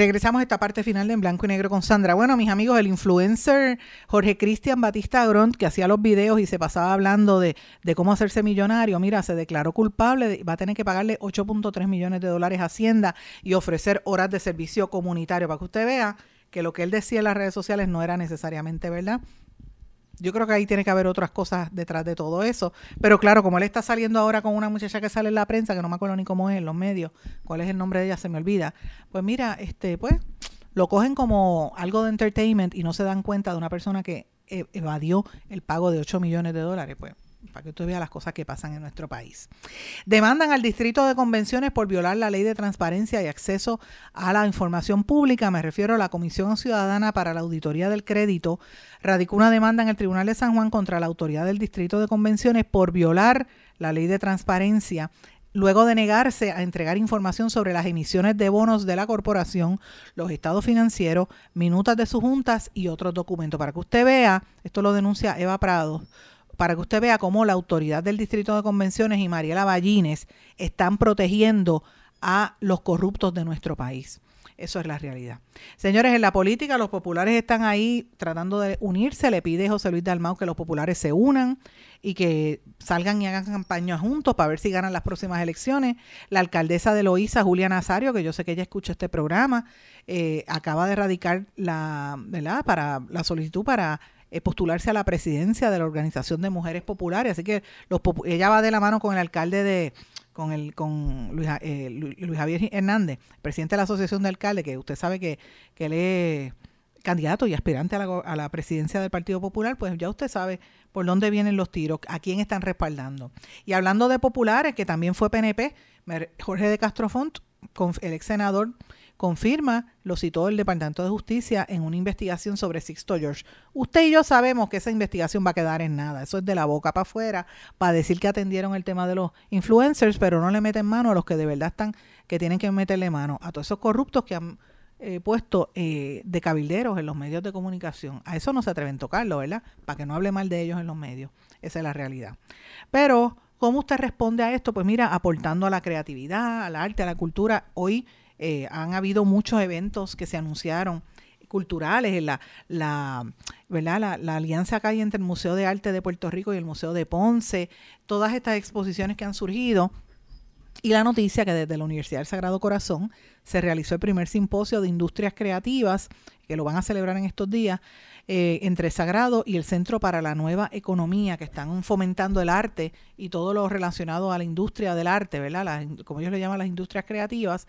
Regresamos a esta parte final de En Blanco y Negro con Sandra. Bueno, mis amigos, el influencer Jorge Cristian Batista Agront, que hacía los videos y se pasaba hablando de, de cómo hacerse millonario, mira, se declaró culpable, va a tener que pagarle 8.3 millones de dólares a Hacienda y ofrecer horas de servicio comunitario para que usted vea que lo que él decía en las redes sociales no era necesariamente verdad. Yo creo que ahí tiene que haber otras cosas detrás de todo eso. Pero claro, como él está saliendo ahora con una muchacha que sale en la prensa, que no me acuerdo ni cómo es en los medios, cuál es el nombre de ella, se me olvida. Pues mira, este, pues, lo cogen como algo de entertainment y no se dan cuenta de una persona que eh, evadió el pago de 8 millones de dólares. Pues para que usted vea las cosas que pasan en nuestro país. Demandan al Distrito de Convenciones por violar la ley de transparencia y acceso a la información pública. Me refiero a la Comisión Ciudadana para la Auditoría del Crédito. Radicó una demanda en el Tribunal de San Juan contra la autoridad del Distrito de Convenciones por violar la ley de transparencia luego de negarse a entregar información sobre las emisiones de bonos de la corporación, los estados financieros, minutas de sus juntas y otros documentos. Para que usted vea, esto lo denuncia Eva Prado, para que usted vea cómo la autoridad del Distrito de Convenciones y Mariela Ballines están protegiendo a los corruptos de nuestro país. Eso es la realidad. Señores, en la política los populares están ahí tratando de unirse. Le pide José Luis Dalmau que los populares se unan y que salgan y hagan campaña juntos para ver si ganan las próximas elecciones. La alcaldesa de Loíza, Julia Nazario, que yo sé que ella escucha este programa, eh, acaba de radicar la, ¿verdad? Para la solicitud para eh, postularse a la presidencia de la Organización de Mujeres Populares. Así que ella va de la mano con el alcalde de, con el con Luis, eh, Luis Javier Hernández, presidente de la Asociación de Alcaldes, que usted sabe que, que él es candidato y aspirante a la, a la presidencia del Partido Popular, pues ya usted sabe por dónde vienen los tiros, a quién están respaldando. Y hablando de populares, que también fue PNP, Jorge de Castrofont, el ex senador confirma, lo citó el Departamento de Justicia en una investigación sobre Sixto George. Usted y yo sabemos que esa investigación va a quedar en nada. Eso es de la boca para afuera para decir que atendieron el tema de los influencers, pero no le meten mano a los que de verdad están, que tienen que meterle mano a todos esos corruptos que han eh, puesto eh, de cabilderos en los medios de comunicación. A eso no se atreven a tocarlo, ¿verdad? Para que no hable mal de ellos en los medios. Esa es la realidad. Pero, ¿cómo usted responde a esto? Pues mira, aportando a la creatividad, al arte, a la cultura. Hoy eh, han habido muchos eventos que se anunciaron culturales, la, la, ¿verdad? La, la, alianza que hay entre el Museo de Arte de Puerto Rico y el Museo de Ponce, todas estas exposiciones que han surgido y la noticia que desde la Universidad del Sagrado Corazón se realizó el primer simposio de industrias creativas, que lo van a celebrar en estos días, eh, entre Sagrado y el Centro para la Nueva Economía, que están fomentando el arte y todo lo relacionado a la industria del arte, ¿verdad? como ellos le llaman las industrias creativas,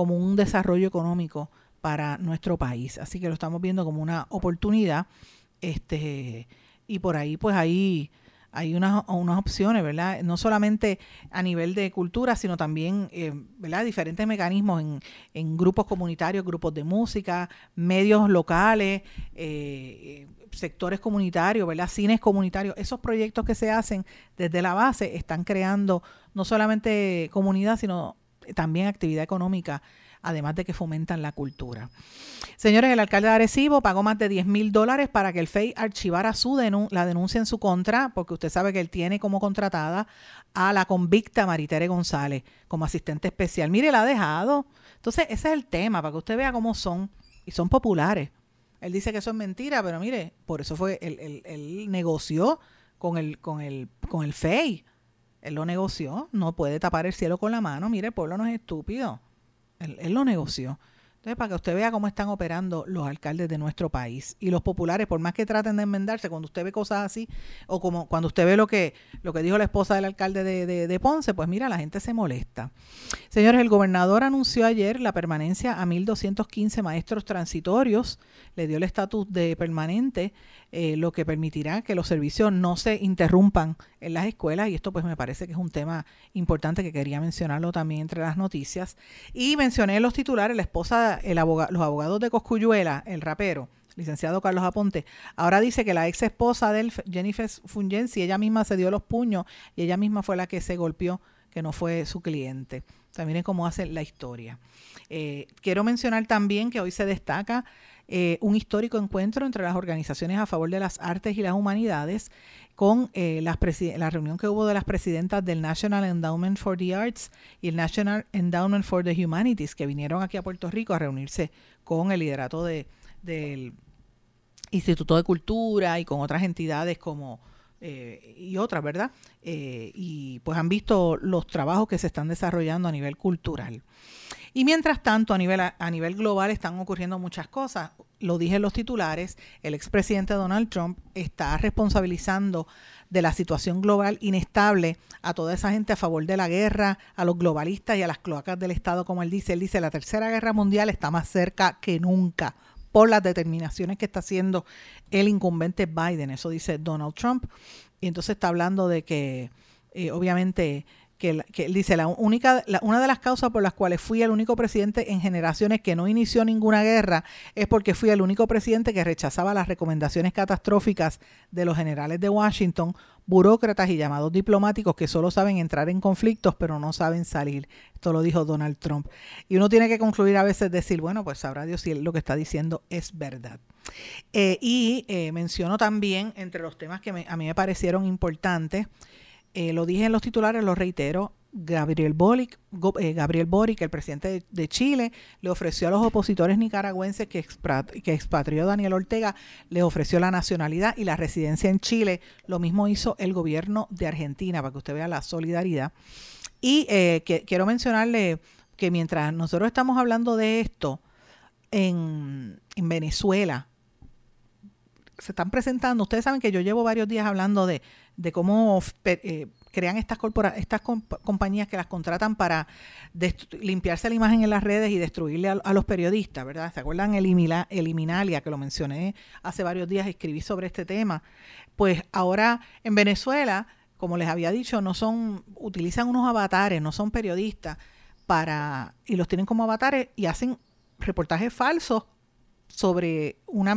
como un desarrollo económico para nuestro país. Así que lo estamos viendo como una oportunidad. Este, y por ahí, pues ahí hay unas, unas opciones, ¿verdad? No solamente a nivel de cultura, sino también, eh, ¿verdad? Diferentes mecanismos en, en, grupos comunitarios, grupos de música, medios locales, eh, sectores comunitarios, ¿verdad? Cines comunitarios. Esos proyectos que se hacen desde la base están creando no solamente comunidad, sino también actividad económica, además de que fomentan la cultura. Señores, el alcalde de Arecibo pagó más de 10 mil dólares para que el FEI archivara su la denuncia en su contra, porque usted sabe que él tiene como contratada a la convicta Maritere González como asistente especial. Mire, la ha dejado. Entonces, ese es el tema, para que usted vea cómo son, y son populares. Él dice que eso es mentira, pero mire, por eso fue, él, él, él negoció con el, con el, con el FEI Él lo negoció, no puede tapar el cielo con la mano. Mire, el pueblo no es estúpido. Él, lo negoció. Entonces, para que usted vea cómo están operando los alcaldes de nuestro país y los populares, por más que traten de enmendarse, cuando usted ve cosas así, o como cuando usted ve lo que, lo que dijo la esposa del alcalde de, de, de Ponce, pues mira, la gente se molesta. Señores, el gobernador anunció ayer la permanencia a 1.215 maestros transitorios, le dio el estatus de permanente, eh, lo que permitirá que los servicios no se interrumpan en las escuelas y esto pues me parece que es un tema importante que quería mencionarlo también entre las noticias. Y mencioné los titulares, la esposa, el abogado, los abogados de Coscuyuela, el rapero, licenciado Carlos Aponte, ahora dice que la ex esposa de Jennifer Fungensi, ella misma se dio los puños y ella misma fue la que se golpeó, que no fue su cliente. O sea, miren cómo hace la historia. Eh, quiero mencionar también que hoy se destaca eh, un histórico encuentro entre las organizaciones a favor de las artes y las humanidades con eh, la reunión que hubo de las presidentas del National Endowment for the Arts y el National Endowment for the Humanities, que vinieron aquí a Puerto Rico a reunirse con el liderato de, del Instituto de Cultura y con otras entidades como eh, y otras, ¿verdad? Eh, y pues han visto los trabajos que se están desarrollando a nivel cultural. Y mientras tanto, a nivel, a nivel global están ocurriendo muchas cosas. Lo dije en los titulares, el expresidente Donald Trump está responsabilizando de la situación global inestable a toda esa gente a favor de la guerra, a los globalistas y a las cloacas del Estado, como él dice. Él dice, la tercera guerra mundial está más cerca que nunca por las determinaciones que está haciendo el incumbente Biden. Eso dice Donald Trump. Y entonces está hablando de que, eh, obviamente, que, dice, la única, la, una de las causas por las cuales fui el único presidente en generaciones que no inició ninguna guerra es porque fui el único presidente que rechazaba las recomendaciones catastróficas de los generales de Washington, burócratas y llamados diplomáticos que solo saben entrar en conflictos pero no saben salir. Esto lo dijo Donald Trump. Y uno tiene que concluir a veces decir, bueno, pues sabrá Dios si lo que está diciendo es verdad. Eh, y eh, menciono también entre los temas que a mí me parecieron importantes, eh, lo dije en los titulares, lo reitero, Gabriel Boric, eh, Gabriel el presidente de, Chile, le ofreció a los opositores nicaragüenses que, expatrió Daniel Ortega, le ofreció la nacionalidad y la residencia en Chile. Lo mismo hizo el gobierno de Argentina, para que usted vea la solidaridad. Y eh, quiero mencionarle que mientras nosotros estamos hablando de esto, en Venezuela, se están presentando, ustedes saben que yo llevo varios días hablando de, de cómo eh, crean estas, corpora estas comp compañías que las contratan para limpiarse la imagen en las redes y destruirle a, los periodistas, ¿verdad? ¿Se acuerdan el Eliminalia, que lo mencioné hace varios días, escribí sobre este tema? Pues ahora en Venezuela, como les había dicho, no son, utilizan unos avatares, no son periodistas, para, y los tienen como avatares y hacen reportajes falsos sobre una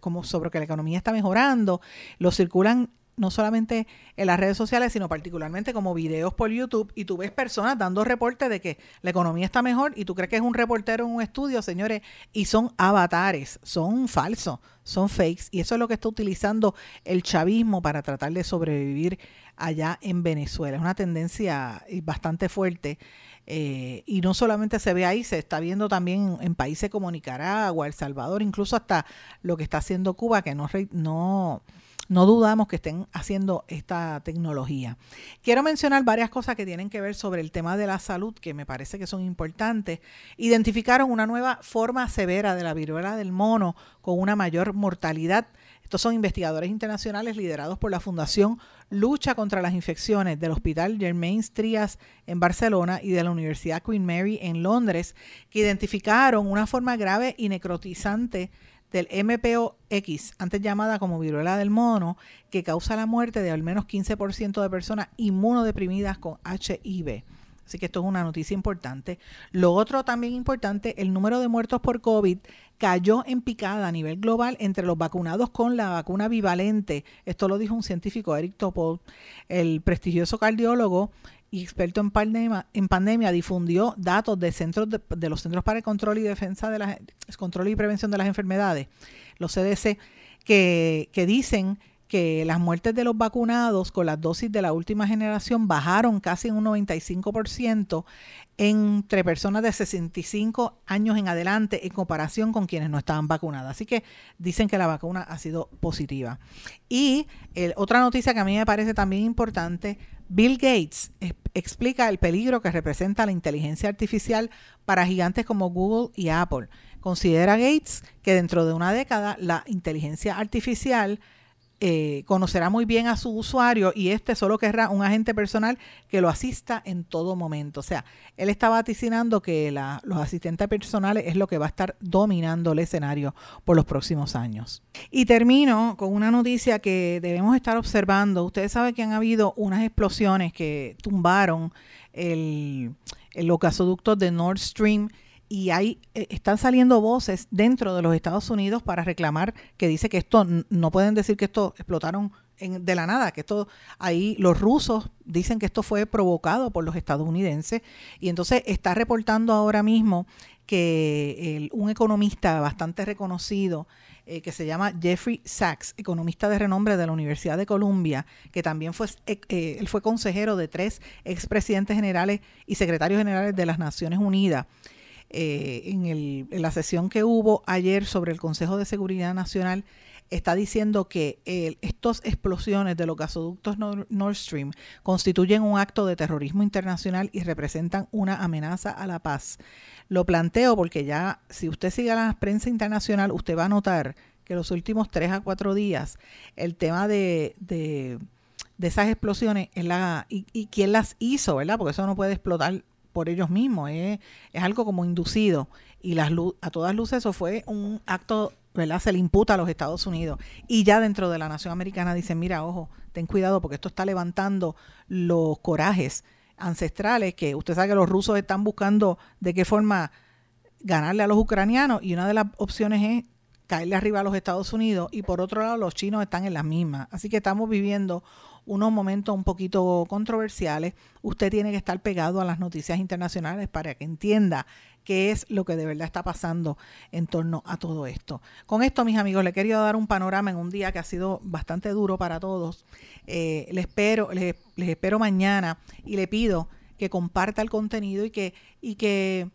como sobre que la economía está mejorando, los circulan no solamente en las redes sociales, sino particularmente como videos por YouTube, y tú ves personas dando reportes de que la economía está mejor y tú crees que es un reportero en un estudio, señores, y son avatares, son falsos, son fakes, y eso es lo que está utilizando el chavismo para tratar de sobrevivir allá en Venezuela. Es una tendencia bastante fuerte. Eh, y no solamente se ve ahí, se está viendo también en países como Nicaragua, El Salvador, incluso hasta lo que está haciendo Cuba, que no, no, no dudamos que estén haciendo esta tecnología. Quiero mencionar varias cosas que tienen que ver sobre el tema de la salud, que me parece que son importantes. Identificaron una nueva forma severa de la viruela del mono con una mayor mortalidad. Estos son investigadores internacionales liderados por la Fundación Lucha contra las Infecciones del Hospital Germain Trias en Barcelona y de la Universidad Queen Mary en Londres, que identificaron una forma grave y necrotizante del MPOX, antes llamada como viruela del mono, que causa la muerte de al menos 15% de personas inmunodeprimidas con HIV. Así que esto es una noticia importante. Lo otro también importante, el número de muertos por COVID cayó en picada a nivel global entre los vacunados con la vacuna bivalente. Esto lo dijo un científico, Eric Topol, el prestigioso cardiólogo y experto en pandemia, difundió datos de centros de, los Centros para el Control y Defensa de las Control y Prevención de las Enfermedades, los CDC, que dicen que las muertes de los vacunados con las dosis de la última generación bajaron casi un 95% entre personas de 65 años en adelante en comparación con quienes no estaban vacunadas. Así que dicen que la vacuna ha sido positiva. Y otra noticia que a mí me parece también importante, Bill Gates explica el peligro que representa la inteligencia artificial para gigantes como Google y Apple. Considera Gates que dentro de una década la inteligencia artificial eh, conocerá muy bien a su usuario y este solo querrá un agente personal que lo asista en todo momento. O sea, él está vaticinando que los asistentes personales es lo que va a estar dominando el escenario por los próximos años. Y termino con una noticia que debemos estar observando. Ustedes saben que han habido unas explosiones que tumbaron el, los gasoductos de Nord Stream y hay, eh, están saliendo voces dentro de los Estados Unidos para reclamar que dice que esto, no pueden decir que esto explotaron de la nada, que esto ahí los rusos dicen que esto fue provocado por los estadounidenses y entonces está reportando ahora mismo que un economista bastante reconocido eh, que se llama Jeffrey Sachs, economista de renombre de la Universidad de Columbia, que también fue, eh, él fue consejero de tres expresidentes generales y secretarios generales de las Naciones Unidas. Eh, en, el, en, la sesión que hubo ayer sobre el Consejo de Seguridad Nacional, está diciendo que estas explosiones de los gasoductos Nord Stream constituyen un acto de terrorismo internacional y representan una amenaza a la paz. Lo planteo porque ya, si usted sigue la prensa internacional, usted va a notar que los últimos tres a cuatro días el tema de, de, esas explosiones y quién las hizo, ¿verdad? Porque eso no puede explotar por ellos mismos, es, algo como inducido. Y las, a todas luces eso fue un acto, ¿verdad? Se le imputa a los Estados Unidos. Y ya dentro de la nación americana dicen, mira, ojo, ten cuidado porque esto está levantando los corajes ancestrales que usted sabe que los rusos están buscando de qué forma ganarle a los ucranianos y una de las opciones es caerle arriba a los Estados Unidos y por otro lado los chinos están en las mismas. Así que estamos viviendo unos momentos un poquito controversiales. Usted tiene que estar pegado a las noticias internacionales para que entienda qué es lo que de verdad está pasando en torno a todo esto. Con esto, mis amigos, le querido dar un panorama en un día que ha sido bastante duro para todos. Eh, les, espero, les, les espero mañana y le pido que comparta el contenido y que, y que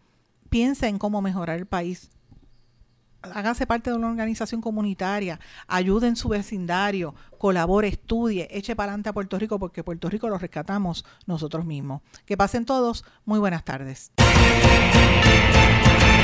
piense en cómo mejorar el país hágase parte de una organización comunitaria, ayude en su vecindario, colabore, estudie, eche para adelante a Puerto Rico porque Puerto Rico lo rescatamos nosotros mismos. Que pasen todos, muy buenas tardes.